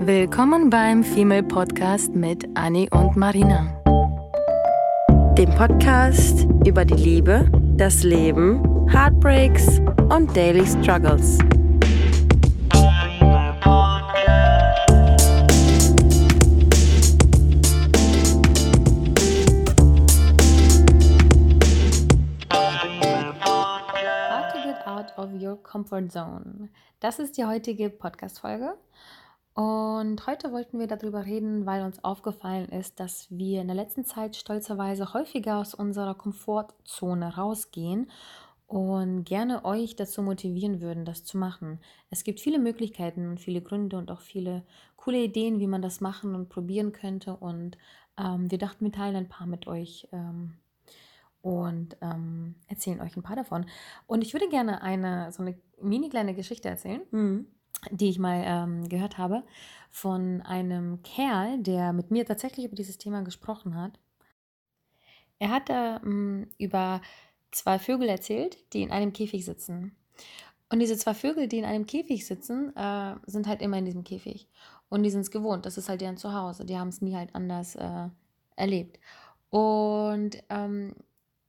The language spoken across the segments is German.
Willkommen beim Female Podcast mit Annie und Marina. Dem Podcast über die Liebe, das Leben, Heartbreaks und Daily Struggles. How to get out of your comfort zone. Das ist die heutige Podcast-Folge. Und heute wollten wir darüber reden, weil uns aufgefallen ist, dass wir in der letzten Zeit stolzerweise häufiger aus unserer Komfortzone rausgehen und gerne euch dazu motivieren würden, das zu machen. Es gibt viele Möglichkeiten und viele Gründe und auch viele coole Ideen, wie man das machen und probieren könnte. Und ähm, wir dachten, wir teilen ein paar mit euch ähm, und ähm, erzählen euch ein paar davon. Und ich würde gerne eine so eine mini kleine Geschichte erzählen Mhm. Die ich mal ähm, gehört habe, von einem Kerl, der mit mir tatsächlich über dieses Thema gesprochen hat. Er hat ähm, über zwei Vögel erzählt, die in einem Käfig sitzen. Und diese zwei Vögel, die in einem Käfig sitzen, äh, sind halt immer in diesem Käfig. Und die sind es gewohnt. Das ist halt deren Zuhause. Die haben es nie halt anders äh, erlebt. Und ähm,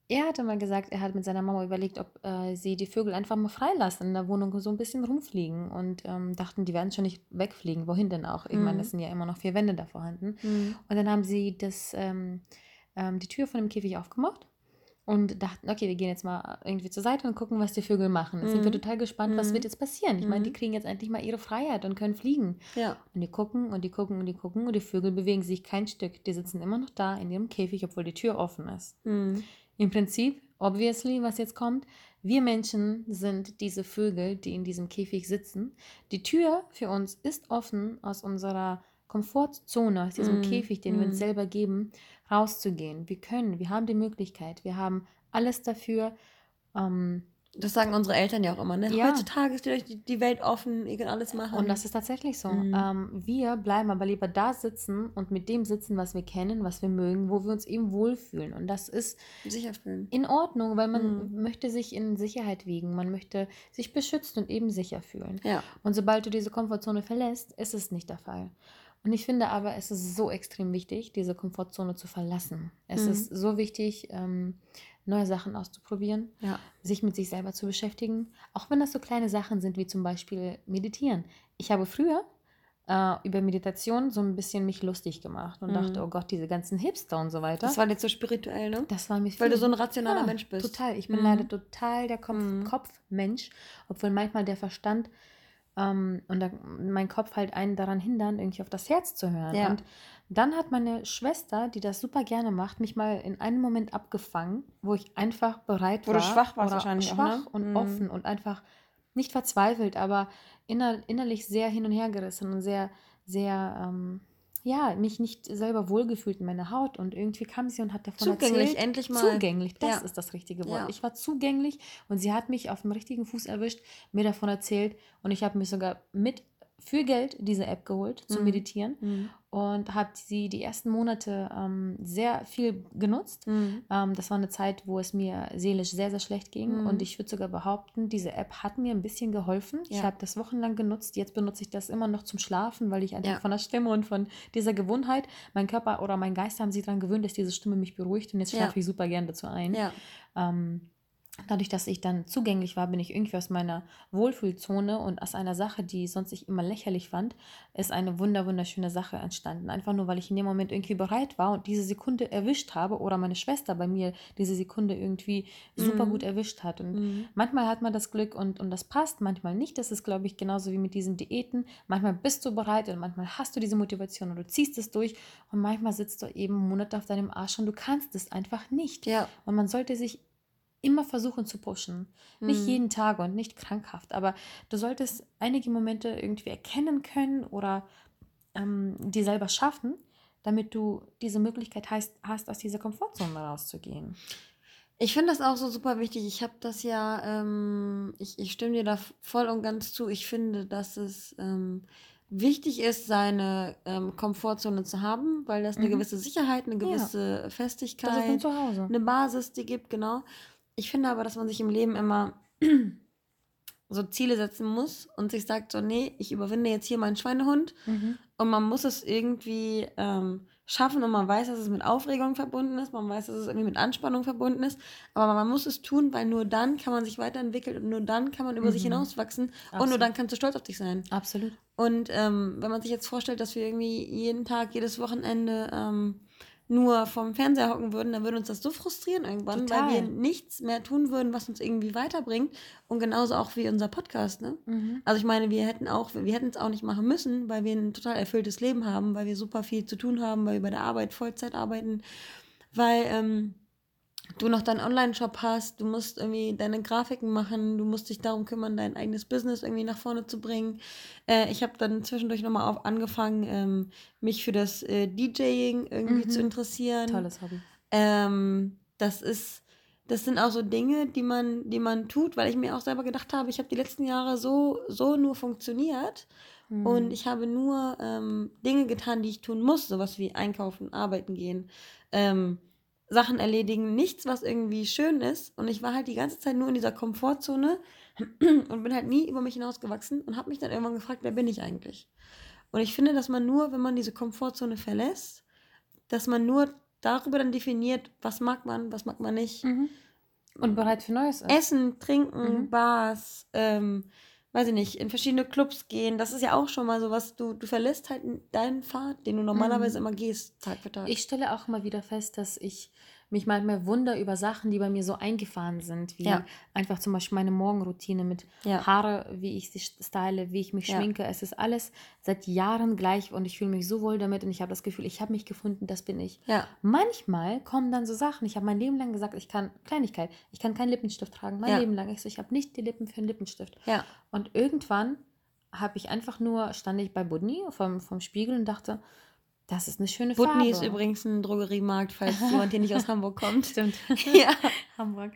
er hatte mal gesagt, er hat mit seiner Mama überlegt, ob äh, sie die Vögel einfach mal freilassen in der Wohnung so ein bisschen rumfliegen und ähm, dachten, die werden schon nicht wegfliegen. Wohin denn auch? Ich meine, Mhm. es sind ja immer noch vier Wände da vorhanden. Mhm. Und dann haben sie das, ähm, ähm, die Tür von dem Käfig aufgemacht und dachten, okay, wir gehen jetzt mal irgendwie zur Seite und gucken, was die Vögel machen. Jetzt sind wir Mhm. total gespannt, was Mhm. wird jetzt passieren. Ich meine, die Mhm. kriegen jetzt endlich mal ihre Freiheit und können fliegen. Ja. Und die gucken und die gucken und die gucken und die Vögel bewegen sich kein Stück. Die sitzen immer noch da in ihrem Käfig, obwohl die Tür offen ist. Im Prinzip, obviously, was jetzt kommt, wir Menschen sind diese Vögel, die in diesem Käfig sitzen. Die Tür für uns ist offen, aus unserer Komfortzone, aus diesem Mm, Käfig, den wir uns mm. selber geben, rauszugehen. Wir können, wir haben die Möglichkeit, wir haben alles dafür. Ähm, Das sagen unsere Eltern ja auch immer, ne? Ja. Heutzutage ist die, die Welt offen, ihr könnt alles machen. und das ist tatsächlich so. Mhm. Ähm, wir bleiben aber lieber da sitzen und mit dem sitzen, was wir kennen, was wir mögen, wo wir uns eben wohlfühlen. Und das ist sicher fühlen. in Ordnung, weil man Mhm. möchte sich in Sicherheit wiegen, man möchte sich beschützt und eben sicher fühlen. Ja. Und sobald du diese Komfortzone verlässt, ist es nicht der Fall. Und ich finde aber, es ist so extrem wichtig, diese Komfortzone zu verlassen. Es Mhm. ist so wichtig, ähm, neue Sachen auszuprobieren, Ja. sich mit sich selber zu beschäftigen, auch wenn das so kleine Sachen sind wie zum Beispiel meditieren. Ich habe früher äh, über Meditation so ein bisschen mich lustig gemacht und Mhm. dachte, oh Gott, diese ganzen Hipster und so weiter. Das war jetzt so spirituell, ne? Das war mir Weil du viel- so ein rationaler Ja, Mensch bist. Total. Ich bin Mhm. leider total der Kopf Mhm. Kopfmensch, obwohl manchmal der Verstand ähm, und da, mein Kopf halt einen daran hindern, irgendwie auf das Herz zu hören. Ja. Und dann hat meine Schwester, die das super gerne macht, mich mal in einem Moment abgefangen, wo ich einfach bereit Wo war. du schwach warst wahrscheinlich auch, Schwach ne? und Mhm. offen und einfach nicht verzweifelt, aber inner, innerlich sehr hin und her gerissen und sehr, sehr, ähm, ja, mich nicht selber wohlgefühlt in meiner Haut. Und irgendwie kam sie und hat davon Zugänglich, erzählt. endlich mal. Zugänglich, das Ja. ist das richtige Wort. Ja. Ich war zugänglich und sie hat mich auf dem richtigen Fuß erwischt, mir davon erzählt und ich habe mir sogar mit für Geld diese App geholt zum Mhm. Meditieren Mhm. und habe sie die ersten Monate ähm, sehr viel genutzt. Mhm. Ähm, das war eine Zeit, wo es mir seelisch sehr, sehr schlecht ging. Mhm. Und ich würde sogar behaupten, diese App hat mir ein bisschen geholfen. Ich Ja. habe das wochenlang genutzt. Jetzt benutze ich das immer noch zum Schlafen, weil ich einfach Ja. von der Stimme und von dieser Gewohnheit, mein Körper oder mein Geist haben sich daran gewöhnt, dass diese Stimme mich beruhigt. Und jetzt Ja. schlafe ich super gern dazu ein. Ja. Ähm, dadurch, dass ich dann zugänglich war, bin ich irgendwie aus meiner Wohlfühlzone und aus einer Sache, die sonst ich immer lächerlich fand, ist eine wunder wunderschöne Sache entstanden. Einfach nur, weil ich in dem Moment irgendwie bereit war und diese Sekunde erwischt habe oder meine Schwester bei mir diese Sekunde irgendwie super Mhm. gut erwischt hat. Und Mhm. manchmal hat man das Glück und, und das passt, manchmal nicht. Das ist, glaube ich, genauso wie mit diesen Diäten. Manchmal bist du bereit und manchmal hast du diese Motivation und du ziehst es durch und manchmal sitzt du eben Monate auf deinem Arsch und du kannst es einfach nicht. Ja. Und man sollte sich immer versuchen zu pushen. Nicht Mhm. jeden Tag und nicht krankhaft, aber du solltest einige Momente irgendwie erkennen können oder ähm, die selber schaffen, damit du diese Möglichkeit hast, hast, aus dieser Komfortzone rauszugehen. Ich finde das auch so super wichtig. Ich habe das ja, ähm, ich, ich stimme dir da voll und ganz zu. Ich finde, dass es ähm, wichtig ist, seine ähm, Komfortzone zu haben, weil das eine Mhm. gewisse Sicherheit, eine Ja. gewisse ist Festigkeit, eine Basis, die gibt, genau. Ich finde aber, dass man sich im Leben immer so Ziele setzen muss und sich sagt so, nee, ich überwinde jetzt hier meinen Schweinehund mhm. und man muss es irgendwie ähm, schaffen und man weiß, dass es mit Aufregung verbunden ist, man weiß, dass es irgendwie mit Anspannung verbunden ist, aber man muss es tun, weil nur dann kann man sich weiterentwickeln und nur dann kann man über mhm. sich hinauswachsen Absolut. und nur dann kannst du stolz auf dich sein. Absolut. Und ähm, wenn man sich jetzt vorstellt, dass wir irgendwie jeden Tag, jedes Wochenende ähm, nur vom Fernseher hocken würden, dann würde uns das so frustrieren irgendwann, Total. weil wir nichts mehr tun würden, was uns irgendwie weiterbringt. Und genauso auch wie unser Podcast. Ne? Mhm. Also ich meine, wir hätten auch, wir hätten es auch nicht machen müssen, weil wir ein total erfülltes Leben haben, weil wir super viel zu tun haben, weil wir bei der Arbeit Vollzeit arbeiten, weil ähm, du noch deinen Online-Shop hast, du musst irgendwie deine Grafiken machen, du musst dich darum kümmern, dein eigenes Business irgendwie nach vorne zu bringen. Äh, ich habe dann zwischendurch nochmal auf angefangen, ähm, mich für das äh, DJing irgendwie mhm. zu interessieren. Tolles Hobby. Ähm, das ist, das sind auch so Dinge, die man, die man tut, weil ich mir auch selber gedacht habe, ich habe die letzten Jahre so, so nur funktioniert. Mhm. Und ich habe nur ähm, Dinge getan, die ich tun muss, sowas wie einkaufen, arbeiten gehen, ähm, Sachen erledigen, nichts, was irgendwie schön ist. Und ich war halt die ganze Zeit nur in dieser Komfortzone und bin halt nie über mich hinausgewachsen und habe mich dann irgendwann gefragt, wer bin ich eigentlich? Und ich finde, dass man nur, wenn man diese Komfortzone verlässt, dass man nur darüber dann definiert, was mag man, was mag man nicht. Mhm. Und bereit für Neues ist. Essen, trinken, mhm. Bars, ähm, weiß ich nicht, in verschiedene Clubs gehen. Das ist ja auch schon mal so was, du, du verlässt halt deinen Pfad, den du normalerweise mhm. immer gehst, Tag für Tag. Ich stelle auch mal wieder fest, dass ich mich manchmal wundere über Sachen, die bei mir so eingefahren sind, wie ja. einfach zum Beispiel meine Morgenroutine mit ja. Haare, wie ich sie style, wie ich mich ja. schminke. Es ist alles seit Jahren gleich und ich fühle mich so wohl damit und ich habe das Gefühl, ich habe mich gefunden, das bin ich. Manchmal kommen dann so Sachen, ich habe mein Leben lang gesagt, ich kann, Kleinigkeit, ich kann keinen Lippenstift tragen, mein Leben lang. Ich so, ich habe nicht die Lippen für einen Lippenstift. Und irgendwann habe ich einfach nur, stand ich bei Budni vom, vom Spiegel und dachte, das ist eine schöne Farbe. Butni ist übrigens ein Drogeriemarkt, falls jemand hier nicht aus Hamburg kommt. Stimmt. ja. Hamburg.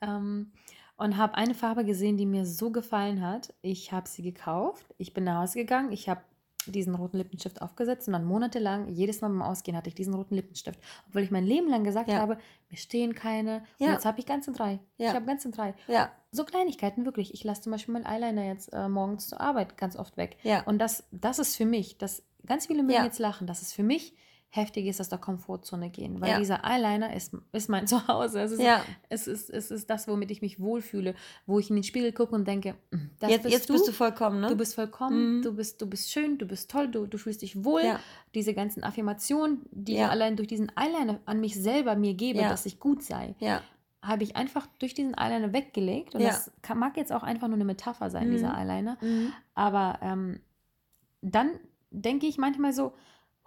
Ähm, und habe eine Farbe gesehen, die mir so gefallen hat. Ich habe sie gekauft. Ich bin nach Hause gegangen. Ich habe diesen roten Lippenstift aufgesetzt und dann monatelang, jedes Mal beim Ausgehen hatte ich diesen roten Lippenstift. Obwohl ich mein Leben lang gesagt ja. habe, mir stehen keine. Ja. Und jetzt habe ich ganz in drei. Ja. Ich habe ganz in drei. Ja. So Kleinigkeiten, wirklich. Ich lasse zum Beispiel meinen Eyeliner jetzt äh, morgens zur Arbeit ganz oft weg. Ja. Und das, das ist für mich, das Ganz viele mögen ja. jetzt lachen, dass es für mich heftig ist, aus der Komfortzone gehen, weil ja. dieser Eyeliner ist, ist mein Zuhause. Es ist, ja. es, ist, es ist das, womit ich mich wohlfühle, wo ich in den Spiegel gucke und denke, hm, jetzt, bist, jetzt du, bist du vollkommen, ne? Du bist vollkommen, mhm. du, bist, du bist schön, du bist toll, du, du fühlst dich wohl. Ja. Diese ganzen Affirmationen, die ich allein durch diesen Eyeliner an mich selber mir gebe, dass ich gut sei, habe ich einfach durch diesen Eyeliner weggelegt. Und das kann, mag jetzt auch einfach nur eine Metapher sein, mhm. dieser Eyeliner. Mhm. Aber ähm, dann denke ich manchmal so,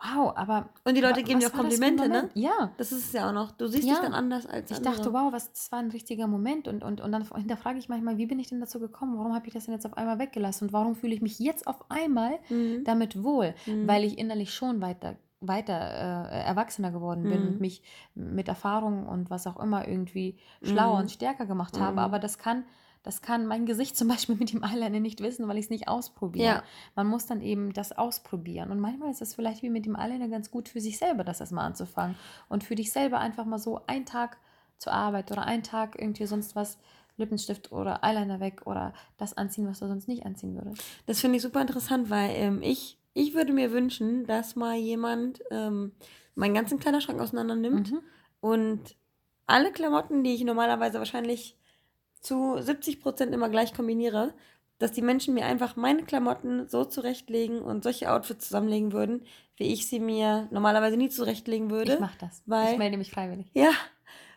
wow, aber. Und die Leute geben dir auch Komplimente, ne? Ja. Das ist es ja auch noch. Du siehst ja. dich dann anders als Ich andere. dachte, wow, was, das war ein richtiger Moment. Und, und, und dann hinterfrage ich manchmal, wie bin ich denn dazu gekommen? Warum habe ich das denn jetzt auf einmal weggelassen? Und warum fühle ich mich jetzt auf einmal mhm. damit wohl? Mhm. Weil ich innerlich schon weiter weiter äh, erwachsener geworden bin mhm. und mich mit Erfahrung und was auch immer irgendwie schlauer mhm. und stärker gemacht habe. Mhm. Aber das kann das kann mein Gesicht zum Beispiel mit dem Eyeliner nicht wissen, weil ich es nicht ausprobiere. Ja. Man muss dann eben das ausprobieren. Und manchmal ist es vielleicht wie mit dem Eyeliner ganz gut für sich selber, das erstmal anzufangen. Und für dich selber einfach mal so einen Tag zur Arbeit oder einen Tag irgendwie sonst was, Lippenstift oder Eyeliner weg oder das anziehen, was du sonst nicht anziehen würdest. Das finde ich super interessant, weil ähm, ich, ich würde mir wünschen, dass mal jemand ähm, meinen ganzen Kleiderschrank auseinander nimmt mhm. und alle Klamotten, die ich normalerweise wahrscheinlich zu 70 Prozent immer gleich kombiniere, dass die Menschen mir einfach meine Klamotten so zurechtlegen und solche Outfits zusammenlegen würden, wie ich sie mir normalerweise nie zurechtlegen würde. Ich mach das. Weil, ich melde mich freiwillig. Ja,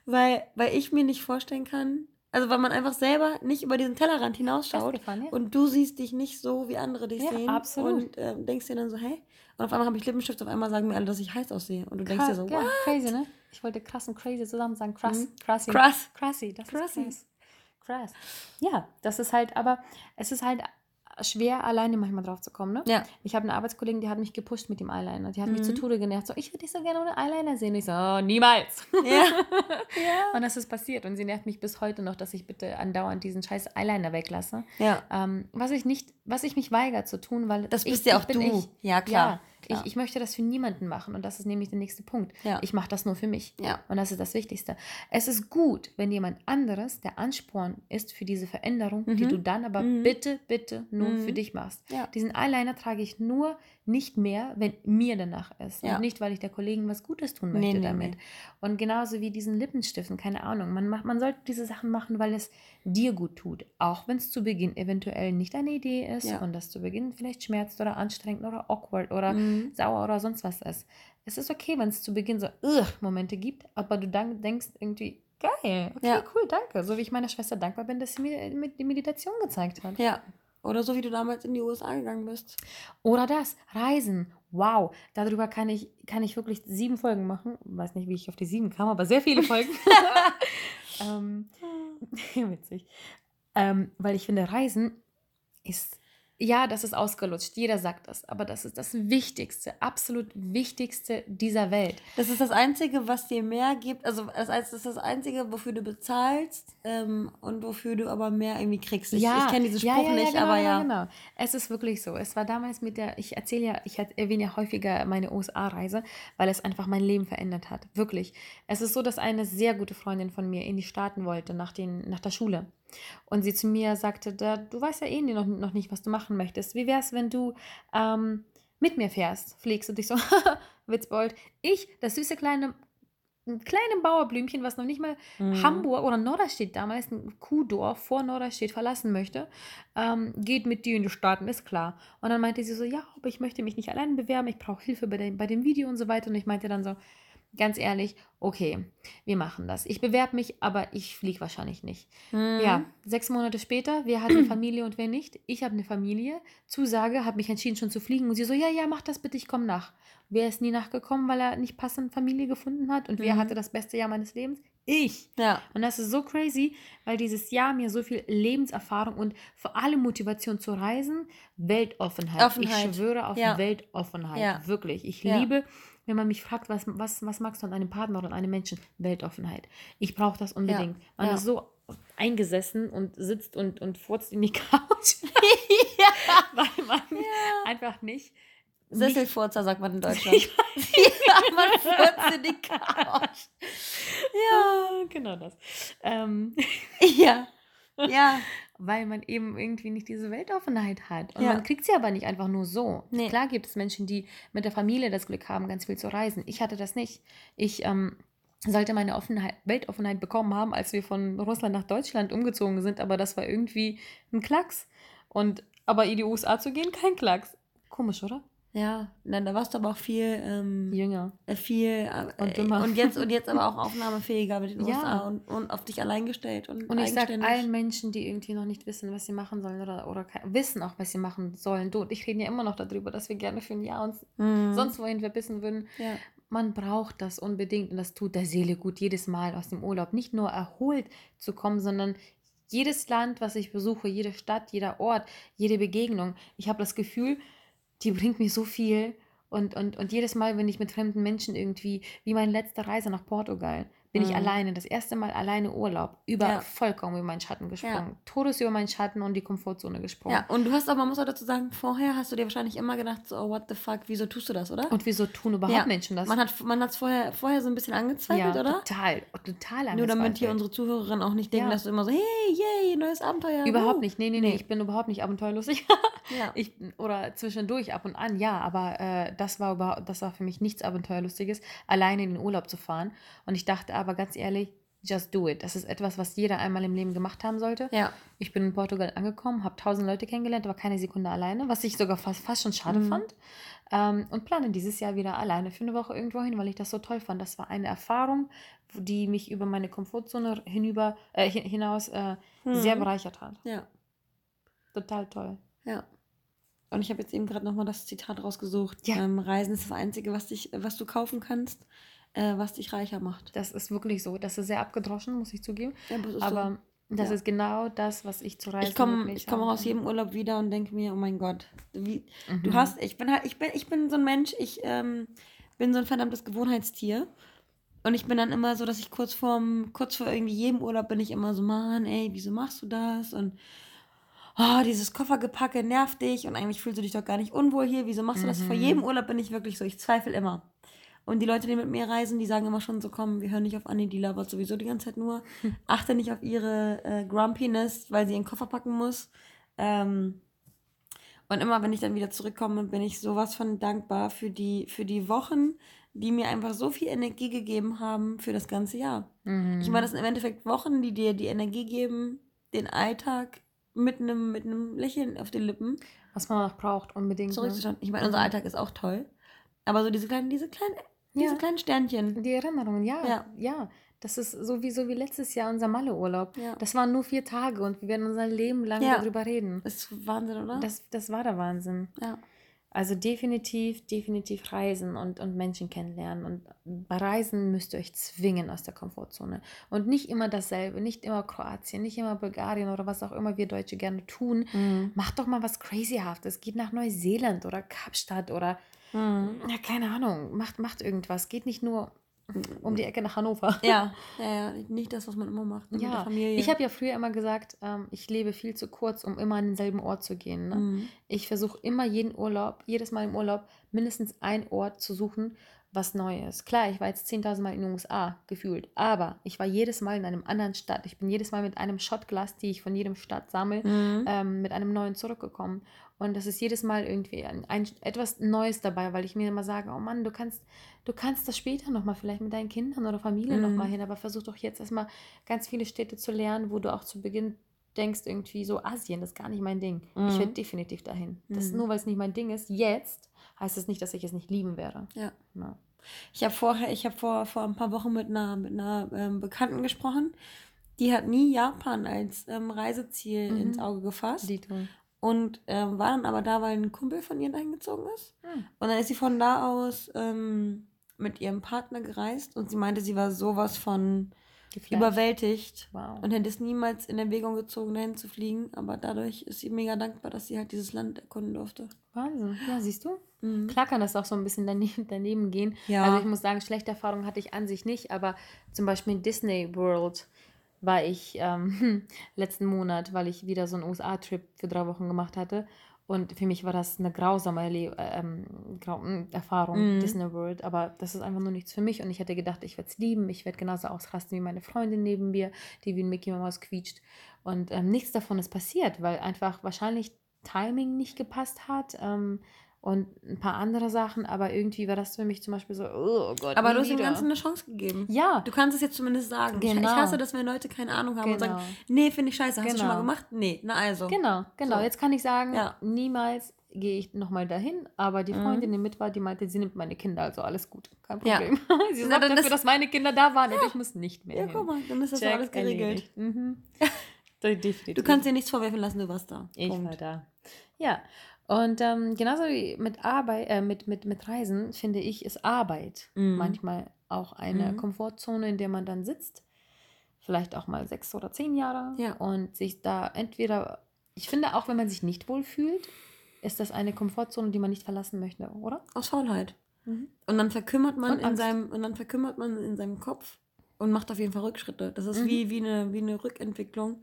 weil, weil ich mir nicht vorstellen kann, also weil man einfach selber nicht über diesen Tellerrand hinausschaut ja. und du siehst dich nicht so, wie andere dich ja, sehen. Absolut. Und äh, denkst dir dann so, hey, und auf einmal habe ich Lippenstift, auf einmal sagen mir alle, dass ich heiß aussehe. Und du krass, denkst dir so, ja, crazy, ne? Ich wollte krass und crazy zusammen sagen. Krass, mhm. krassy. Krass. Krassy, das krassy. ist krass. Krass. Ja, das ist halt, aber es ist halt schwer, alleine manchmal drauf zu kommen. Ne? Ja. Ich habe eine Arbeitskollegin, die hat mich gepusht mit dem Eyeliner. Die hat mhm. mich zu Tode genervt. So, ich würde dich so gerne ohne Eyeliner sehen. Ich so, oh, niemals. Ja. ja. Und das ist passiert. Und sie nervt mich bis heute noch, dass ich bitte andauernd diesen scheiß Eyeliner weglasse. Ja. Ähm, was ich nicht, was ich mich weigere zu tun, weil das bist ich, ja auch du. Ich. Ja, klar. Ja, Ich, ich möchte das für niemanden machen und das ist nämlich der nächste Punkt. Ja. Ich mache das nur für mich. Ja. Und das ist das Wichtigste. Es ist gut, wenn jemand anderes der Ansporn ist für diese Veränderung, die Mhm. du dann aber Mhm. bitte, bitte nur Mhm. für dich machst. Diesen Eyeliner trage ich nur nicht mehr, wenn mir danach ist. Und nicht, weil ich der Kollegen was Gutes tun Nee, möchte nee, damit. nee. Und genauso wie diesen Lippenstiften, keine Ahnung. Man, macht, man sollte diese Sachen machen, weil es dir gut tut. Auch wenn es zu Beginn eventuell nicht eine Idee ist Ja. und das zu Beginn vielleicht schmerzt oder anstrengend oder awkward oder Mhm. sauer oder sonst was ist. Es ist okay, wenn es zu Beginn so "Ugh" Momente gibt, aber du dann denkst irgendwie, geil, okay, Ja. cool, danke. So wie ich meiner Schwester dankbar bin, dass sie mir die Meditation gezeigt hat. Ja. Oder so wie du damals in die USA gegangen bist. Oder das, Reisen. Wow, darüber kann ich, kann ich wirklich sieben Folgen machen. Weiß nicht, wie ich auf die sieben kam, aber sehr viele Folgen. ähm, witzig. Ähm, weil ich finde, Reisen ist, ja, das ist ausgelutscht. Jeder sagt das. Aber das ist das Wichtigste, absolut Wichtigste dieser Welt. Das ist das Einzige, was dir mehr gibt. Also das heißt, das ist das Einzige, wofür du bezahlst ähm, und wofür du aber mehr irgendwie kriegst. Ich, ich kenne diesen Spruch nicht, genau, aber ja. Genau. Es ist wirklich so. Es war damals mit der, ich erzähle ja, ich erwähne ja häufiger meine USA-Reise, weil es einfach mein Leben verändert hat. Wirklich. Es ist so, dass eine sehr gute Freundin von mir in die Staaten wollte, nach, den, nach der Schule. Und sie zu mir sagte, da, du weißt ja eh noch, noch nicht, was du machen möchtest. Wie wäre es, wenn du ähm, mit mir fährst, fliegst? Und ich so, Witzbold, ich, das süße kleine, ein kleines Bauerblümchen, was noch nicht mal Mhm. Hamburg oder Norderstedt damals, ein Kuhdorf vor Norderstedt verlassen möchte, ähm, geht mit dir in die Staaten, ist klar. Und dann meinte sie so, ja, aber ich möchte mich nicht allein bewerben, ich brauche Hilfe bei, dem- bei dem Video und so weiter. Und ich meinte dann so, ganz ehrlich, okay, wir machen das. Ich bewerbe mich, aber ich fliege wahrscheinlich nicht. Mhm. Ja, sechs Monate später, wer hat eine Familie und wer nicht? Ich habe eine Familie, Zusage, habe mich entschieden schon zu fliegen und sie so, ja, ja, mach das bitte, ich komme nach. Wer ist nie nachgekommen, weil er nicht passend Familie gefunden hat und wer Mhm. hatte das beste Jahr meines Lebens? Ich. Ja. Und das ist so crazy, weil dieses Jahr mir so viel Lebenserfahrung und vor allem Motivation zu reisen, Weltoffenheit. Offenheit. Ich schwöre auf Ja. Weltoffenheit. Ja. Wirklich. Ich liebe, wenn man mich fragt, was, was, was magst du an einem Partner oder an einem Menschen? Weltoffenheit. Ich brauche das unbedingt. Man Ja. ist so eingesessen und sitzt und, und furzt in die Couch, ja. weil man ja. einfach nicht. Sesselfurzer sagt man in Deutschland. ja, man furzt in die Couch. Ja, genau das. Ähm, Ja. Ja. Weil man eben irgendwie nicht diese Weltoffenheit hat. Und Ja. man kriegt sie aber nicht einfach nur so. Nee. Klar gibt es Menschen, die mit der Familie das Glück haben, ganz viel zu reisen. Ich hatte das nicht. Ich ähm, sollte meine Offenheit, Weltoffenheit bekommen haben, als wir von Russland nach Deutschland umgezogen sind, aber das war irgendwie ein Klacks. Und aber in die USA zu gehen, kein Klacks. Komisch, oder? Ja. Nein, da warst du aber auch viel, ähm, Jünger. äh, viel äh, Und dümmer. und jetzt und jetzt aber auch aufnahmefähiger mit den Ja. USA und, und auf dich allein gestellt und, Und ich sage allen Menschen, die irgendwie noch nicht wissen, was sie machen sollen oder, oder wissen auch, was sie machen sollen. Du und ich reden ja immer noch darüber, dass wir gerne für ein Jahr uns Mhm. sonst wohin verbissen würden. ja. Man braucht das unbedingt und das tut der Seele gut, jedes Mal aus dem Urlaub. Nicht nur erholt zu kommen, sondern jedes Land, was ich besuche, jede Stadt, jeder Ort, jede Begegnung. Ich habe das Gefühl, die bringt mir so viel. Und, und, und jedes Mal, wenn ich mit fremden Menschen irgendwie, wie meine letzte Reise nach Portugal, bin ich Mhm. alleine, das erste Mal alleine Urlaub, über Ja. vollkommen über meinen Schatten gesprungen. Todes über meinen Schatten und die Komfortzone gesprungen. ja, und du hast aber, man muss auch dazu sagen, vorher hast du dir wahrscheinlich immer gedacht, so, oh, what the fuck, wieso tust du das, oder? Und wieso tun überhaupt Ja. Menschen das? Man hat man es vorher, vorher so ein bisschen angezweifelt, ja, oder? total, total Nur damit hier angezweifelt. unsere Zuhörerinnen auch nicht denken, Ja. dass du immer so, hey, yay, neues Abenteuer. Überhaupt wuh. nicht. Nee, nee, nee, Nee. Ich bin überhaupt nicht abenteuerlustig. Ja. Ich, oder zwischendurch ab und an, ja, aber äh, das, war überhaupt, das war für mich nichts Abenteuerlustiges, alleine in den Urlaub zu fahren. Und ich dachte aber ganz ehrlich, just do it. Das ist etwas, was jeder einmal im Leben gemacht haben sollte. ja. Ich bin in Portugal angekommen, habe tausend Leute kennengelernt, aber keine Sekunde alleine, was ich sogar fast, fast schon schade Mhm. fand. Ähm, und plane dieses Jahr wieder alleine für eine Woche irgendwo hin, weil ich das so toll fand. Das war eine Erfahrung, die mich über meine Komfortzone hinüber, äh, hin- hinaus äh, sehr Mhm. bereichert hat. Ja. Total toll. Ja. Und ich habe jetzt eben gerade nochmal das Zitat rausgesucht. Ja. Ähm, Reisen ist das Einzige, was, dich, was du kaufen kannst, äh, was dich reicher macht. Das ist wirklich so. Das ist sehr abgedroschen, muss ich zugeben. Ja, aber ist Aber das Ja. ist genau das, was ich zu so. reisen Ich komme ich komm aus jedem Urlaub wieder und denke mir, oh mein Gott, wie, du Mhm. hast, ich bin halt, ich bin, ich bin so ein Mensch, ich ähm, bin so ein verdammtes Gewohnheitstier. Und ich bin dann immer so, dass ich kurz vorm, kurz vor irgendwie jedem Urlaub bin ich immer so, Mann, ey, wieso machst du das? Und oh, dieses Koffergepacke nervt dich und eigentlich fühlst du dich doch gar nicht unwohl hier. Wieso machst du das? Vor Mhm. jedem Urlaub bin ich wirklich so, ich zweifle immer. Und die Leute, die mit mir reisen, die sagen immer schon so, komm, wir hören nicht auf Anni, die labert sowieso die ganze Zeit nur. Achte nicht auf ihre äh, Grumpiness, weil sie ihren Koffer packen muss. Ähm, und immer, wenn ich dann wieder zurückkomme, bin ich sowas von dankbar für die, für die Wochen, die mir einfach so viel Energie gegeben haben für das ganze Jahr. Mhm. Ich meine, das sind im Endeffekt Wochen, die dir die Energie geben, den Alltag mit einem mit einem Lächeln auf den Lippen Was man auch braucht, unbedingt. Ne? zurückzuschauen. Ich meine, unser Mhm. Alltag ist auch toll. Aber so diese kleinen, diese kleinen, diese Ja. kleinen Sternchen. Die Erinnerungen, ja, ja. Ja. Das ist sowieso wie letztes Jahr unser Malle-Urlaub. Ja. Das waren nur vier Tage und wir werden unser Leben lang darüber reden. Das ist Wahnsinn, oder? Das, das war der Wahnsinn. ja. Also definitiv, definitiv reisen und, und Menschen kennenlernen. Und bei Reisen müsst ihr euch zwingen aus der Komfortzone. Und nicht immer dasselbe, nicht immer Kroatien, nicht immer Bulgarien oder was auch immer wir Deutsche gerne tun. Mhm. Macht doch mal was Crazyhaftes. Geht nach Neuseeland oder Kapstadt oder, Mhm. ja, keine Ahnung, macht, macht irgendwas. Geht nicht nur um die Ecke nach Hannover. Ja, ja, ja, nicht das, was man immer macht. ne, Ja, ich habe ja früher immer gesagt, ähm, ich lebe viel zu kurz, um immer an denselben Ort zu gehen. Ne? Mhm. Ich versuche immer jeden Urlaub, jedes Mal im Urlaub, mindestens einen Ort zu suchen, was neu ist. Klar, ich war jetzt 10.000 Mal in den USA gefühlt, aber ich war jedes Mal in einem anderen Stadt. Ich bin jedes Mal mit einem Shotglas, die ich von jedem Stadt sammle, Mhm. ähm, mit einem neuen zurückgekommen. Und das ist jedes Mal irgendwie ein, ein, etwas Neues dabei, weil ich mir immer sage, oh Mann, du kannst, du kannst das später nochmal, vielleicht mit deinen Kindern oder Familie Mhm. nochmal hin, aber versuch doch jetzt erstmal ganz viele Städte zu lernen, wo du auch zu Beginn denkst, irgendwie so Asien, das ist gar nicht mein Ding. Ich Mhm. werde definitiv dahin. Das Mhm. nur, weil es nicht mein Ding ist, jetzt heißt es nicht, dass ich es nicht lieben werde. Ja. Ja. Ich habe vorher, ich habe vor, vor ein paar Wochen mit einer, mit einer ähm, Bekannten gesprochen. Die hat nie Japan als ähm, Reiseziel Mhm. ins Auge gefasst. Dito. Und ähm, war dann aber da, weil ein Kumpel von ihr eingezogen ist. Hm. Und dann ist sie von da aus ähm, mit ihrem Partner gereist und sie meinte, sie war sowas von Geflasht. überwältigt Wow. und hätte es niemals in Erwägung gezogen, dahin zu fliegen. Aber dadurch ist sie mega dankbar, dass sie halt dieses Land erkunden durfte. Wahnsinn. Ja, siehst du? Mhm. Klar kann das auch so ein bisschen daneben, daneben gehen. Ja. Also ich muss sagen, schlechte Erfahrungen hatte ich an sich nicht, aber zum Beispiel in Disney World war ich ähm, letzten Monat, weil ich wieder so einen USA-Trip für drei Wochen gemacht hatte. Und für mich war das eine grausame Erle äh, ähm, grau mm, Erfahrung, Mhm. Disney World. Aber das ist einfach nur nichts für mich. Und ich hätte gedacht, ich werde es lieben. Ich werde genauso ausrasten wie meine Freundin neben mir, die wie ein Mickey Mouse quietscht. Und ähm, nichts davon ist passiert, weil einfach wahrscheinlich Timing nicht gepasst hat. Ähm, und ein paar andere Sachen, aber irgendwie war das für mich zum Beispiel so, oh Gott. Aber du hast dem. Ganzen eine Chance gegeben. Ja, Du kannst es jetzt zumindest sagen. Ich, ich Genau. hasse das, wenn Leute keine Ahnung haben und Genau. sagen, nee, finde ich scheiße. Hast du schon mal Genau. gemacht? Nee, na also. genau, genau. So. Jetzt kann ich sagen, Ja. niemals gehe ich nochmal dahin, aber die Mhm. Freundin, die mit war, die meinte, sie nimmt meine Kinder, also alles gut, kein Ja. Problem. sie Na, sorgt dann dafür, ist- dass meine Kinder da waren und ich muss nicht mehr Ja, hin. guck mal, dann ist das Check, alles geregelt. Mhm. Definitiv. Du kannst dir nichts vorwerfen lassen, du warst da. Ich Punkt. war da. Ja. Und ähm, genauso wie mit Arbeit, äh, mit, mit, mit Reisen, finde ich, ist Arbeit Mhm. manchmal auch eine Mhm. Komfortzone, in der man dann sitzt. Vielleicht auch mal sechs oder zehn Jahre. Ja. Und sich da entweder, ich finde auch, wenn man sich nicht wohlfühlt, ist das eine Komfortzone, die man nicht verlassen möchte, oder? Aus Faulheit. Mhm. Und dann verkümmert man Und in Angst. seinem und dann verkümmert man in seinem Kopf und macht auf jeden Fall Rückschritte. Das ist Mhm. wie, wie, eine, wie eine Rückentwicklung,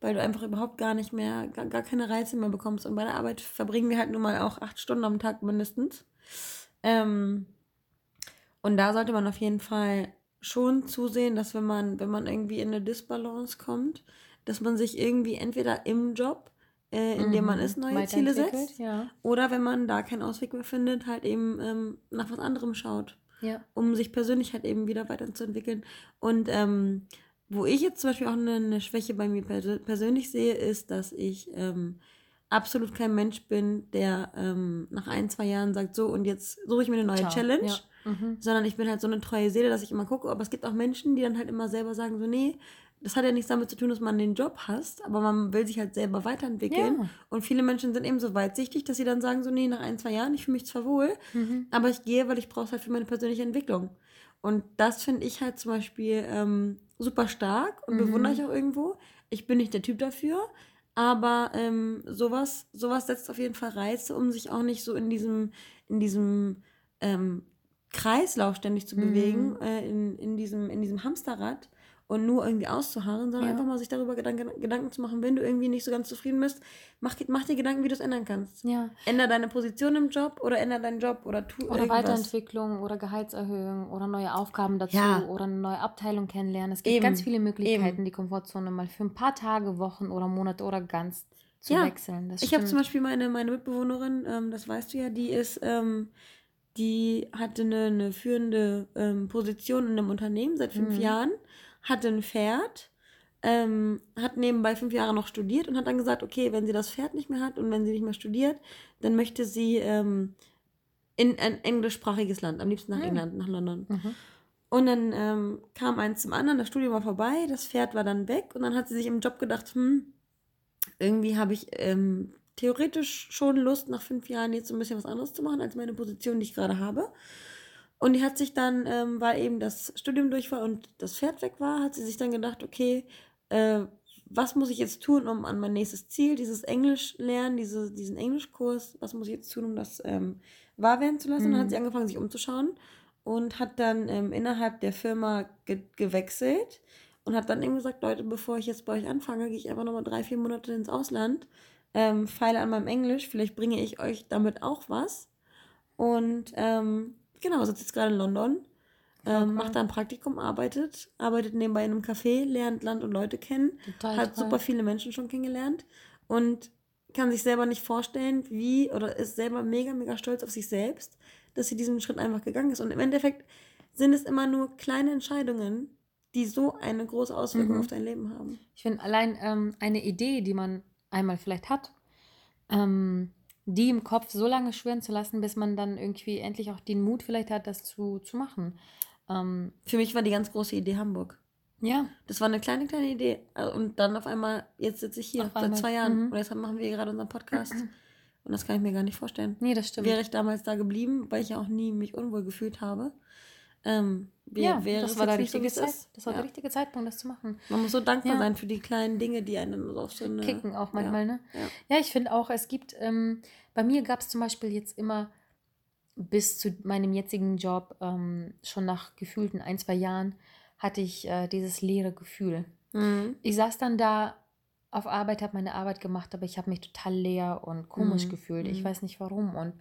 weil du einfach überhaupt gar nicht mehr, gar, gar keine Reize mehr bekommst. Und bei der Arbeit verbringen wir halt nun mal auch acht Stunden am Tag mindestens. Ähm, und da sollte man auf jeden Fall schon zusehen, dass wenn man, wenn man irgendwie in eine Disbalance kommt, dass man sich irgendwie entweder im Job, äh, in dem man Mhm. ist, neue Ziele setzt. Ja. Oder wenn man da keinen Ausweg mehr findet, halt eben ähm, nach was anderem schaut, ja. um sich persönlich halt eben wieder weiterzuentwickeln. Und ähm, wo ich jetzt zum Beispiel auch eine, eine Schwäche bei mir persö persönlich sehe, ist, dass ich ähm, absolut kein Mensch bin, der ähm, nach ein, zwei Jahren sagt, so und jetzt suche ich mir eine neue Ciao. Challenge. Ja. Mhm. Sondern ich bin halt so eine treue Seele, dass ich immer gucke. Aber es gibt auch Menschen, die dann halt immer selber sagen, so, nee, das hat ja nichts damit zu tun, dass man den Job hasst, aber man will sich halt selber weiterentwickeln. Ja. Und viele Menschen sind eben so weitsichtig, dass sie dann sagen, so, nee, nach ein, zwei Jahren, ich fühle mich zwar wohl, Mhm. aber ich gehe, weil ich brauche es halt für meine persönliche Entwicklung. Und das finde ich halt zum Beispiel ähm, super stark und Mhm. bewundere ich auch irgendwo. Ich bin nicht der Typ dafür, aber ähm, sowas, sowas setzt auf jeden Fall Reize, um sich auch nicht so in diesem, in diesem ähm, Kreislauf ständig zu Mhm. bewegen, äh, in, in, diesem, in diesem Hamsterrad und nur irgendwie auszuharren, sondern Ja. einfach mal sich darüber Gedanken, Gedanken zu machen, wenn du irgendwie nicht so ganz zufrieden bist, mach, mach dir Gedanken, wie du es ändern kannst. Ja. Änder deine Position im Job oder änder deinen Job oder tu Oder irgendwas. Weiterentwicklung oder Gehaltserhöhung oder neue Aufgaben dazu Ja. oder eine neue Abteilung kennenlernen. Es gibt Eben, ganz viele Möglichkeiten, eben. die Komfortzone mal für ein paar Tage, Wochen oder Monate oder ganz zu Ja, wechseln. Ich habe zum. Beispiel meine, meine Mitbewohnerin, ähm, das weißt du ja, die ist, ähm, die hatte eine, eine führende ähm, Position in einem Unternehmen seit fünf Mhm. Jahren, hatte ein Pferd, ähm, hat nebenbei fünf Jahre noch studiert und hat dann gesagt, okay, wenn sie das Pferd nicht mehr hat und wenn sie nicht mehr studiert, dann möchte sie ähm, in ein englischsprachiges Land, am liebsten nach Mhm. England, nach London. Mhm. Und dann ähm, kam eins zum anderen, das Studium war vorbei, das Pferd war dann weg und dann hat sie sich im Job gedacht, hm, irgendwie habe ich ähm, theoretisch schon Lust, nach fünf Jahren jetzt so ein bisschen was anderes zu machen, als meine Position, die ich gerade habe. Und die hat sich dann, ähm, weil eben das Studium durch war und das Pferd weg war, hat sie sich dann gedacht, okay, äh, was muss ich jetzt tun, um an mein nächstes Ziel, dieses Englisch lernen, diese, diesen Englischkurs, was muss ich jetzt tun, um das ähm, wahr werden zu lassen? Und dann hat Mhm. sie angefangen, sich umzuschauen und hat dann ähm, innerhalb der Firma ge gewechselt und hat dann eben gesagt, Leute, bevor ich jetzt bei euch anfange, gehe ich einfach nochmal drei, vier Monate ins Ausland, ähm, feile an meinem Englisch, vielleicht bringe ich euch damit auch was. Und ähm, genau, sitzt jetzt gerade in London, ähm, cool. macht da ein Praktikum, arbeitet, arbeitet nebenbei in einem Café, lernt Land und Leute kennen, Total hat toll. super viele Menschen schon kennengelernt und kann sich selber nicht vorstellen, wie, oder ist selber mega, mega stolz auf sich selbst, dass sie diesen Schritt einfach gegangen ist. Und im Endeffekt sind es immer nur kleine Entscheidungen, die so eine große Auswirkung Mhm. auf dein Leben haben. Ich finde allein ähm, eine Idee, die man einmal vielleicht hat, ähm, die im Kopf so lange schwirren zu lassen, bis man dann irgendwie endlich auch den Mut vielleicht hat, das zu, zu machen. Ähm, Für mich war die ganz große Idee Hamburg. ja, Das war eine kleine, kleine Idee. Äh, Und dann auf einmal, jetzt sitze ich hier Auf seit einmal, zwei Jahren mhm. und jetzt machen wir gerade unseren Podcast. Und das kann ich mir gar nicht vorstellen. nee, das stimmt. Wäre ich damals da geblieben, weil ich ja auch nie mich unwohl gefühlt habe, ähm, wär, ja, wäre das es war der so, richtige wie Zeit. ist. Das war Ja. der richtige Zeitpunkt, das zu machen. Man muss so dankbar Ja. sein für die kleinen Dinge, die einen so auf so eine... Kicken auch manchmal, ne? Ja. Ja, ich finde auch, es gibt, ähm, bei mir gab es zum Beispiel jetzt immer bis zu meinem jetzigen Job, ähm, schon nach gefühlten ein, zwei Jahren, hatte ich äh, dieses leere Gefühl. Mhm. Ich saß dann da auf Arbeit, habe meine Arbeit gemacht, aber ich habe mich total leer und komisch Mhm. gefühlt. Ich Mhm. weiß nicht warum. Und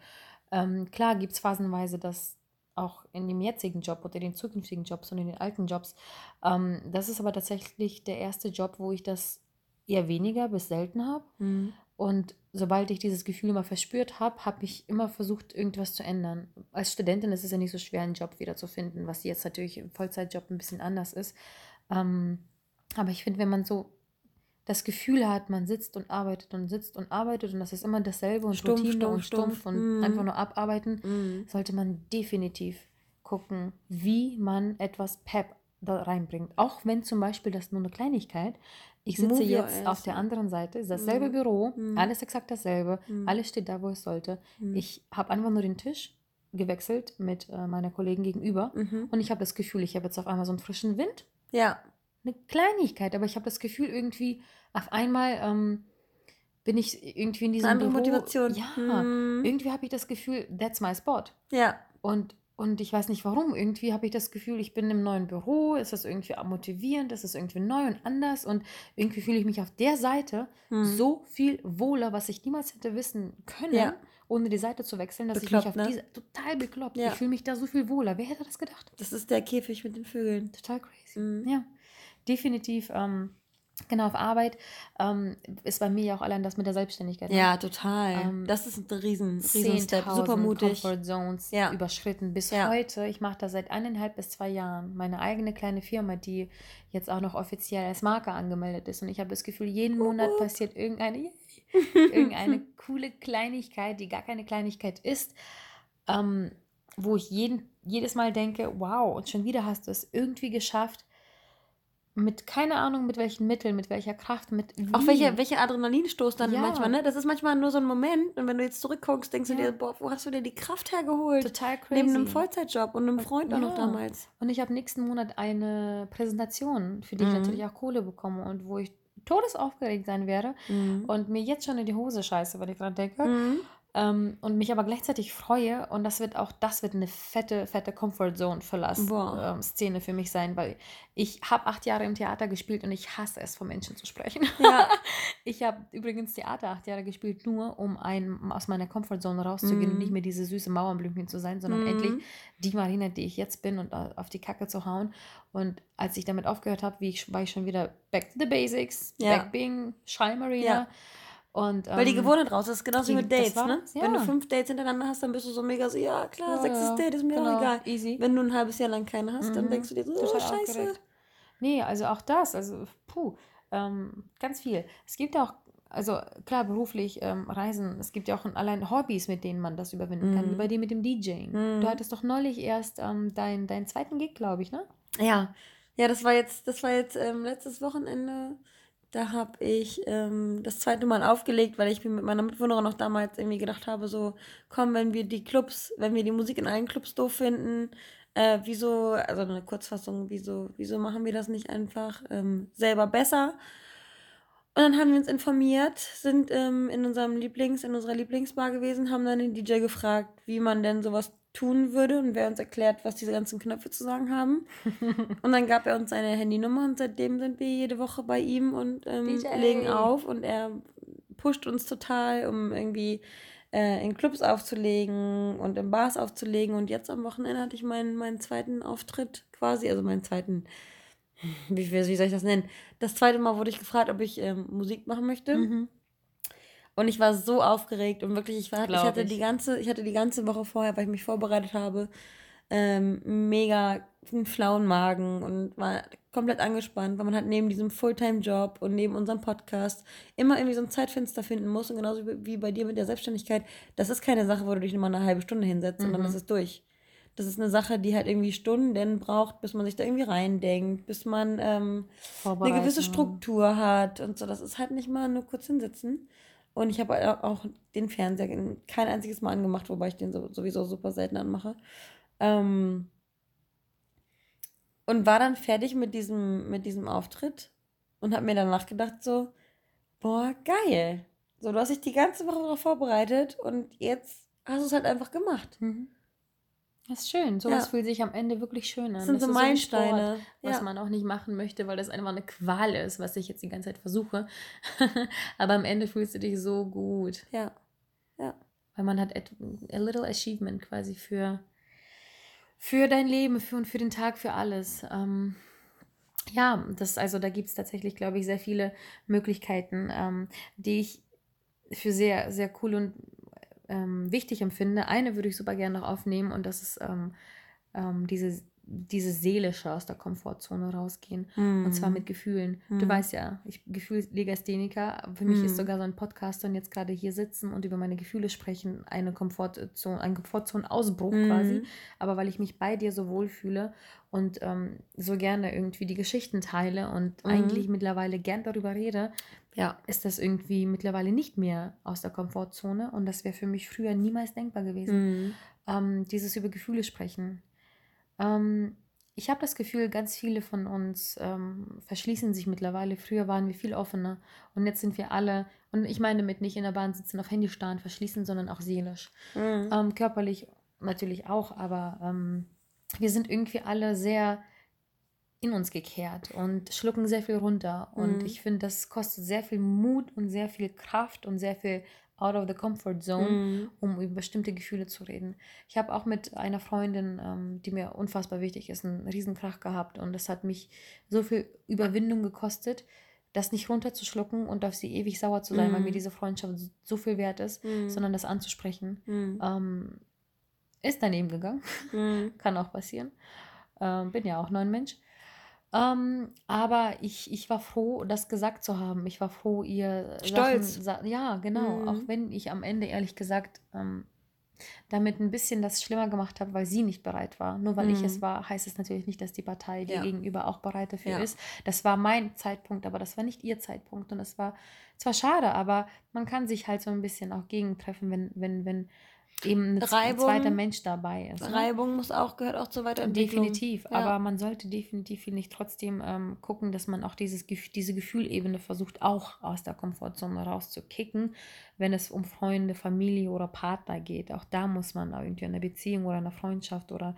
ähm, klar gibt es phasenweise, dass auch in dem jetzigen Job oder den zukünftigen Jobs und in den alten Jobs, ähm, das ist aber tatsächlich der erste Job, wo ich das eher weniger bis selten habe. Mhm. Und sobald ich dieses Gefühl immer verspürt habe, habe ich immer versucht, irgendwas zu ändern. Als Studentin ist es ja nicht so schwer, einen Job wieder zu finden, was jetzt natürlich im Vollzeitjob ein bisschen anders ist. Ähm, aber ich finde, wenn man so das Gefühl hat, man sitzt und arbeitet und sitzt und arbeitet und das ist immer dasselbe und Stumpf, Routine stumpf, und stumpf stumpf. und Mhm. einfach nur abarbeiten, Mhm. sollte man definitiv gucken, wie man etwas Pep da reinbringt. Auch wenn zum Beispiel das nur eine Kleinigkeit. Ich sitze jetzt auf der anderen Seite, ist dasselbe Mhm. Büro, Mhm. alles exakt dasselbe, Mhm. alles steht da, wo es sollte. Mhm. Ich habe einfach nur den Tisch gewechselt mit äh, meiner Kollegin gegenüber Mhm. und ich habe das Gefühl, ich habe jetzt auf einmal so einen frischen Wind. Ja. Eine Kleinigkeit, aber ich habe das Gefühl, irgendwie auf einmal ähm, bin ich irgendwie in diesem Eine Büro. Motivation. Ja, Mhm. irgendwie habe ich das Gefühl, that's my spot. Ja. Und, und ich weiß nicht warum. Irgendwie habe ich das Gefühl, ich bin im neuen Büro. Ist irgendwie motivierend, ist irgendwie neu und anders. Und irgendwie fühle ich mich auf der Seite Mhm. so viel wohler, was ich niemals hätte wissen können, Ja. ohne die Seite zu wechseln, dass Bekloppt, ich mich auf ne? diese. Total bekloppt. Ja. Ich fühle mich da so viel wohler. Wer hätte das gedacht? Das ist der Käfig mit den Vögeln. Total crazy. Mhm. Ja, definitiv. Ähm, genau, auf Arbeit ähm, ist bei mir ja auch allein das mit der Selbstständigkeit. ne? Ja, total. Ähm, das ist ein riesen, riesen Step. 10.000 Super mutig. Comfort Zones Ja. überschritten. Bis Ja. heute, ich mache das seit eineinhalb bis zwei Jahren, meine eigene kleine Firma, die jetzt auch noch offiziell als Marke angemeldet ist. Und ich habe das Gefühl, jeden Monat passiert irgendeine, irgendeine coole Kleinigkeit, die gar keine Kleinigkeit ist, ähm, wo ich jeden, jedes Mal denke, wow, und schon wieder hast du es irgendwie geschafft, mit keine Ahnung, mit welchen Mitteln, mit welcher Kraft, mit wie. Auch welcher welche Adrenalinstoß dann Ja. manchmal, ne? Das ist manchmal nur so ein Moment und wenn du jetzt zurückguckst, denkst du Ja. dir, boah, wo hast du dir die Kraft hergeholt? total crazy. Neben einem Vollzeitjob und einem Freund auch noch Ja. damals. Und ich habe nächsten Monat eine Präsentation, für die ich Mhm. natürlich auch Kohle bekomme und wo ich todesaufgeregt sein werde Mhm. und mir jetzt schon in die Hose scheiße, weil ich dran denke. Mhm. Ähm, und mich aber gleichzeitig freue und das wird auch, das wird eine fette, fette Comfort Zone Verlass ähm, Szene für mich sein, weil ich habe acht Jahre im Theater gespielt und ich hasse es, vor Menschen zu sprechen. Ja. ich habe übrigens Theater acht Jahre gespielt, nur um ein, aus meiner Comfort Zone rauszugehen mm. und nicht mehr diese süße Mauerblümchen zu sein, sondern mm. endlich die Marina, die ich jetzt bin und auf die Kacke zu hauen. Und als ich damit aufgehört habe, war ich schon wieder back to the basics, ja. back being Shy Marina. Ja und, Weil die ähm, Gewohnheit raus ist, genauso die, mit Dates, ne? Ja. Wenn du fünf Dates hintereinander hast, dann bist du so mega so, ja klar, ja, sechstes Date ist mir genau, auch egal. Easy. Wenn du ein halbes Jahr lang keine hast, mhm. dann denkst du dir so, oh, scheiße. Aufgeregt. Nee, also auch das, also puh, ähm, ganz viel. Es gibt auch, also klar, beruflich ähm, Reisen, es gibt ja auch allein Hobbys, mit denen man das überwinden mhm. kann, wie bei dir mit dem DJing. Mhm. Du hattest doch neulich erst ähm, deinen dein zweiten Gig, glaube ich, ne? Ja. Ja, das war jetzt, das war jetzt ähm, letztes Wochenende da habe ich ähm, das zweite Mal aufgelegt, weil ich mir mit meiner Mitwohnerin noch damals irgendwie gedacht habe, so, komm, wenn wir die Clubs, wenn wir die Musik in allen Clubs doof finden, äh, wieso, also eine Kurzfassung, wieso, wieso machen wir das nicht einfach ähm, selber besser? Und dann haben wir uns informiert, sind ähm, in unserem Lieblings, in unserer Lieblingsbar gewesen, haben dann den DJ gefragt, wie man denn sowas tun würde und wer uns erklärt, was diese ganzen Knöpfe zu sagen haben. und dann gab er uns seine Handynummer und seitdem sind wir jede Woche bei ihm und ähm, legen auf und er pusht uns total, um irgendwie äh, in Clubs aufzulegen und in Bars aufzulegen. Und jetzt am Wochenende hatte ich meinen, meinen zweiten Auftritt quasi, also meinen zweiten, wie, wie soll ich das nennen? Das zweite Mal wurde ich gefragt, ob ich ähm, Musik machen möchte. Mhm. Und ich war so aufgeregt und wirklich, ich, war, ich hatte ich. die ganze, ich hatte die ganze Woche vorher, weil ich mich vorbereitet habe, ähm, mega einen flauen Magen und war komplett angespannt, weil man halt neben diesem Fulltime-Job und neben unserem Podcast immer irgendwie so ein Zeitfenster finden muss und genauso wie bei dir mit der Selbstständigkeit, das ist keine Sache, wo du dich nur mal eine halbe Stunde hinsetzt, mhm. sondern das ist durch. Das ist eine Sache, die halt irgendwie Stunden braucht, bis man sich da irgendwie reindenkt, bis man ähm, eine gewisse Struktur hat und so. Das ist halt nicht mal nur kurz hinsitzen. Und ich habe auch den Fernseher kein einziges Mal angemacht, wobei ich den sowieso super selten anmache. Ähm, und war dann fertig mit diesem, mit diesem Auftritt und habe mir danach gedacht so, boah, geil. So, du hast dich die ganze Woche darauf vorbereitet und jetzt hast du es halt einfach gemacht. Mhm. Das ist schön. Sowas ja. fühlt sich am Ende wirklich schön an. Das sind das so Meilensteine. So was ja. man auch nicht machen möchte, weil das einfach eine Qual ist, was ich jetzt die ganze Zeit versuche. Aber am Ende fühlst du dich so gut. Ja. Ja. Weil man hat a little achievement quasi für, für dein Leben für, und für den Tag, für alles. Ähm, ja, das, also da gibt es tatsächlich, glaube ich, sehr viele Möglichkeiten, ähm, die ich für sehr, sehr cool und ähm, wichtig empfinde. Eine würde ich super gerne noch aufnehmen und das ist ähm, ähm, diese, diese seelische aus der Komfortzone rausgehen. Mm. Und zwar mit Gefühlen. Mm. Du weißt ja, ich Gefühlslegastheniker. Für mich mm. ist sogar so ein Podcast und jetzt gerade hier sitzen und über meine Gefühle sprechen, eine Komfortzone, ein Komfortzonenausbruch quasi. Aber weil ich mich bei dir so wohlfühle und ähm, so gerne irgendwie die Geschichten teile und eigentlich mittlerweile gern darüber rede, ja. ist das irgendwie mittlerweile nicht mehr aus der Komfortzone und das wäre für mich früher niemals denkbar gewesen. Ähm, dieses über Gefühle sprechen. Ähm, ich habe das Gefühl, ganz viele von uns ähm, verschließen sich mittlerweile. Früher waren wir viel offener und jetzt sind wir alle, und ich meine damit nicht in der Bahn sitzen, auf Handy starren, verschließen, sondern auch seelisch. Mhm. Ähm, körperlich natürlich auch, aber ähm, wir sind irgendwie alle sehr in uns gekehrt und schlucken sehr viel runter. Und mhm. ich finde, das kostet sehr viel Mut und sehr viel Kraft und sehr viel out of the comfort zone, mhm. um über bestimmte Gefühle zu reden. Ich habe auch mit einer Freundin, ähm, die mir unfassbar wichtig ist, einen Riesenkrach gehabt und das hat mich so viel Überwindung gekostet, das nicht runterzuschlucken und auf sie ewig sauer zu sein, mhm. weil mir mhm. diese Freundschaft so viel wert ist, mhm. sondern das anzusprechen. Mhm. Ähm, ist daneben gegangen. Mhm. Kann auch passieren. Ähm, bin ja auch nur ein Mensch. Ähm, aber ich, ich war froh, das gesagt zu haben. Ich war froh, ihr Stolz. Sachen, ja, genau. Mhm. Auch wenn ich am Ende ehrlich gesagt ähm, damit ein bisschen das schlimmer gemacht habe, weil sie nicht bereit war. Nur weil mhm. ich es mhm. war, heißt es natürlich nicht, dass die Partei dir ja. gegenüber auch bereit dafür ja. ist. Das war mein Zeitpunkt, aber das war nicht ihr Zeitpunkt. Und das war zwar schade, aber man kann sich halt so ein bisschen auch gegentreffen, wenn, wenn, wenn eben ein Reibung, zweiter Mensch dabei ist. Ne? Reibung muss auch, gehört auch zur Weiterentwicklung. Definitiv, Ja. aber man sollte definitiv, finde ich, trotzdem ähm, gucken, dass man auch dieses, diese Gefühlebene versucht, auch aus der Komfortzone rauszukicken, wenn es um Freunde, Familie oder Partner geht. Auch da muss man irgendwie in einer Beziehung oder einer Freundschaft oder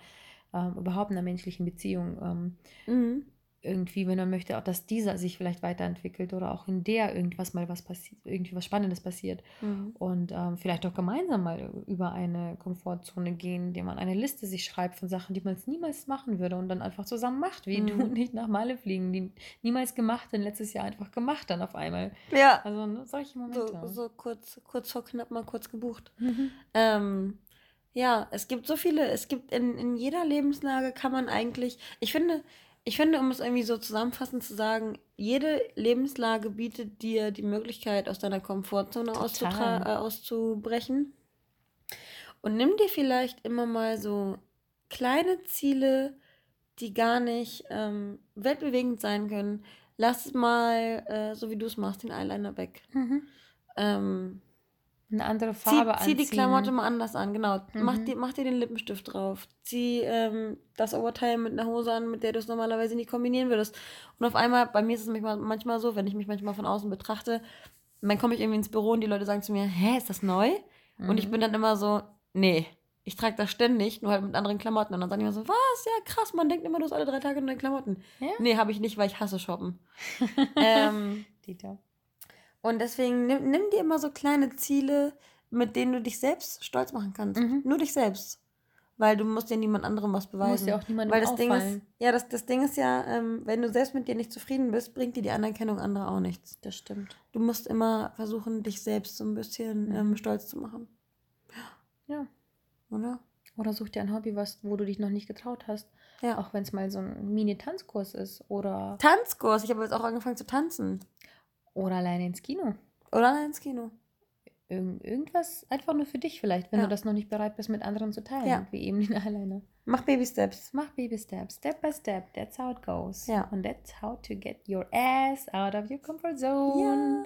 ähm, überhaupt in einer menschlichen Beziehung ähm, Mhm. Irgendwie, wenn man möchte, auch dass dieser sich vielleicht weiterentwickelt oder auch in der irgendwas mal was passiert, irgendwie was Spannendes passiert. Mhm. Und ähm, vielleicht auch gemeinsam mal über eine Komfortzone gehen, indem man eine Liste sich schreibt von Sachen, die man es niemals machen würde und dann einfach zusammen macht, wie du Mhm. nicht nach Malle fliegen, die niemals gemacht, denn letztes Jahr einfach gemacht dann auf einmal. Ja, Also ne, solche Momente. so, so kurz, kurz vor knapp mal kurz gebucht. Mhm. Ähm, ja, es gibt so viele, es gibt in, in jeder Lebenslage kann man eigentlich, ich finde, ich finde, um es irgendwie so zusammenfassend zu sagen, jede Lebenslage bietet dir die Möglichkeit, aus deiner Komfortzone äh, auszubrechen. Und nimm dir vielleicht immer mal so kleine Ziele, die gar nicht ähm, weltbewegend sein können. Lass mal, äh, so wie du es machst, den Eyeliner weg. Mhm. Ähm, Eine andere Zieh, Farbe zieh die anziehen. Klamotte mal anders an, genau. Mach, Mhm. dir, mach dir den Lippenstift drauf. Zieh ähm, das Oberteil mit einer Hose an, mit der du es normalerweise nicht kombinieren würdest. Und auf einmal, bei mir ist es manchmal, so, wenn ich mich manchmal von außen betrachte, dann komme ich irgendwie ins Büro und die Leute sagen zu mir, hä, ist das neu? Und ich Mhm. bin dann immer so, nee, ich trage das ständig, nur halt mit anderen Klamotten. Und dann sagen die immer so, was? Ja, krass, man denkt immer, du hast alle drei Tage neue Klamotten. Ja? Nee, habe ich nicht, weil ich hasse shoppen. ähm, Dieter. Und deswegen nimm, nimm dir immer so kleine Ziele, mit denen du dich selbst stolz machen kannst. Mhm. Nur dich selbst. Weil du musst ja niemand anderem was Du musst beweisen. ja auch niemandem Weil das Ding auffallen. ist, ja, das, das Ding ist ja, ähm, wenn du selbst mit dir nicht zufrieden bist, bringt dir die Anerkennung anderer auch nichts. Das stimmt. Du musst immer versuchen, dich selbst so ein bisschen Mhm. ähm, stolz zu machen. Ja. Oder? Oder such dir ein Hobby, was, wo du dich noch nicht getraut hast. Ja. Auch wenn es mal so ein Mini-Tanzkurs ist oder, Tanzkurs. Ich habe jetzt auch angefangen zu tanzen. Oder alleine ins Kino. Oder allein ins Kino. Irgend, irgendwas einfach nur für dich vielleicht, wenn Ja. du das noch nicht bereit bist, mit anderen zu teilen. Ja. Wie eben den Eyeliner. Mach Baby Steps. Mach Baby Steps, Step by Step. That's how it goes. Ja. And that's how to get your ass out of your comfort zone. Ja.